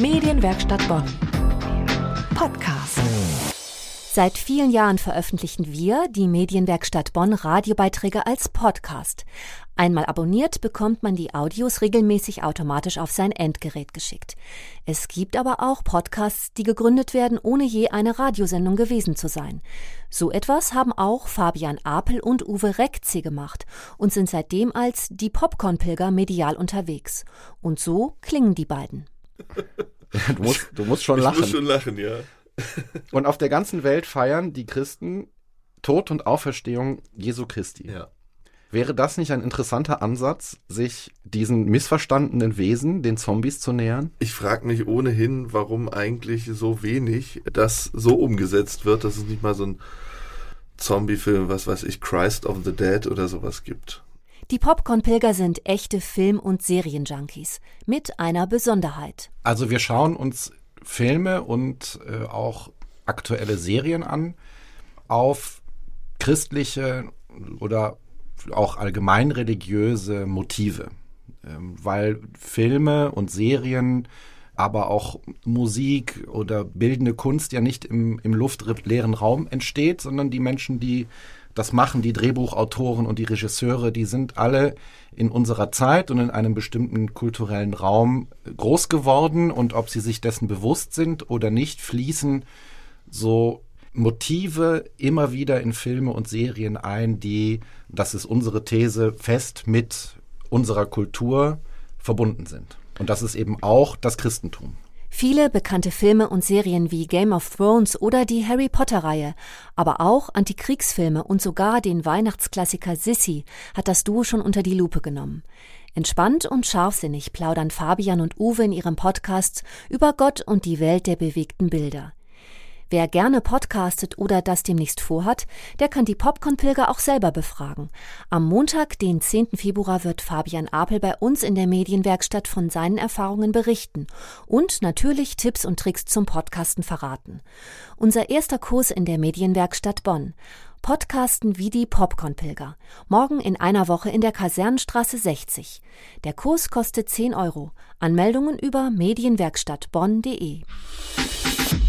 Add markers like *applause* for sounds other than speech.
Medienwerkstatt Bonn. Podcast. Seit vielen Jahren veröffentlichen wir, die Medienwerkstatt Bonn, Radiobeiträge als Podcast. Einmal abonniert bekommt man die Audios regelmäßig automatisch auf sein Endgerät geschickt. Es gibt aber auch Podcasts, die gegründet werden, ohne je eine Radiosendung gewesen zu sein. So etwas haben auch Fabian Apel und Uwe Reckze gemacht und sind seitdem als die Popcorn-Pilger medial unterwegs. Und so klingen die beiden. *laughs* Du musst, du musst schon lachen. Ich muss schon lachen, ja. *laughs* Und auf der ganzen Welt feiern die Christen Tod und Auferstehung Jesu Christi. Ja. Wäre das nicht ein interessanter Ansatz, sich diesen missverstandenen Wesen, den Zombies, zu nähern? Ich frage mich ohnehin, warum eigentlich so wenig das so umgesetzt wird, dass es nicht mal so ein Zombie-Film, was weiß ich, Christ of the Dead oder sowas gibt. Die Popcorn-Pilger sind echte Film- und Serienjunkies. Mit einer Besonderheit. Also wir schauen uns Filme und äh, auch aktuelle Serien an auf christliche oder auch allgemein religiöse Motive, ähm, weil Filme und Serien, aber auch Musik oder bildende Kunst ja nicht im, im luftleeren Raum entsteht, sondern die Menschen, die das machen, die Drehbuchautoren und die Regisseure, die sind alle in unserer Zeit und in einem bestimmten kulturellen Raum groß geworden und ob sie sich dessen bewusst sind oder nicht, fließen so Motive immer wieder in Filme und Serien ein, die, das ist unsere These, fest mit unserer Kultur verbunden sind. Und das ist eben auch das Christentum. Viele bekannte Filme und Serien wie Game of Thrones oder die Harry Potter-Reihe, aber auch Antikriegsfilme und sogar den Weihnachtsklassiker Sissy hat das Duo schon unter die Lupe genommen. Entspannt und scharfsinnig plaudern Fabian und Uwe in ihrem Podcast über Gott und die Welt der bewegten Bilder. Wer gerne podcastet oder das demnächst vorhat, der kann die Popcorn-Pilger auch selber befragen. Am Montag, den 10. Februar, wird Fabian Apel bei uns in der Medienwerkstatt von seinen Erfahrungen berichten und natürlich Tipps und Tricks zum Podcasten verraten. Unser erster Kurs in der Medienwerkstatt Bonn. Podcasten wie die Popcorn-Pilger. Morgen in einer Woche in der Kasernenstraße 60. Der Kurs kostet 10 Euro. Anmeldungen über medienwerkstattbonn.de.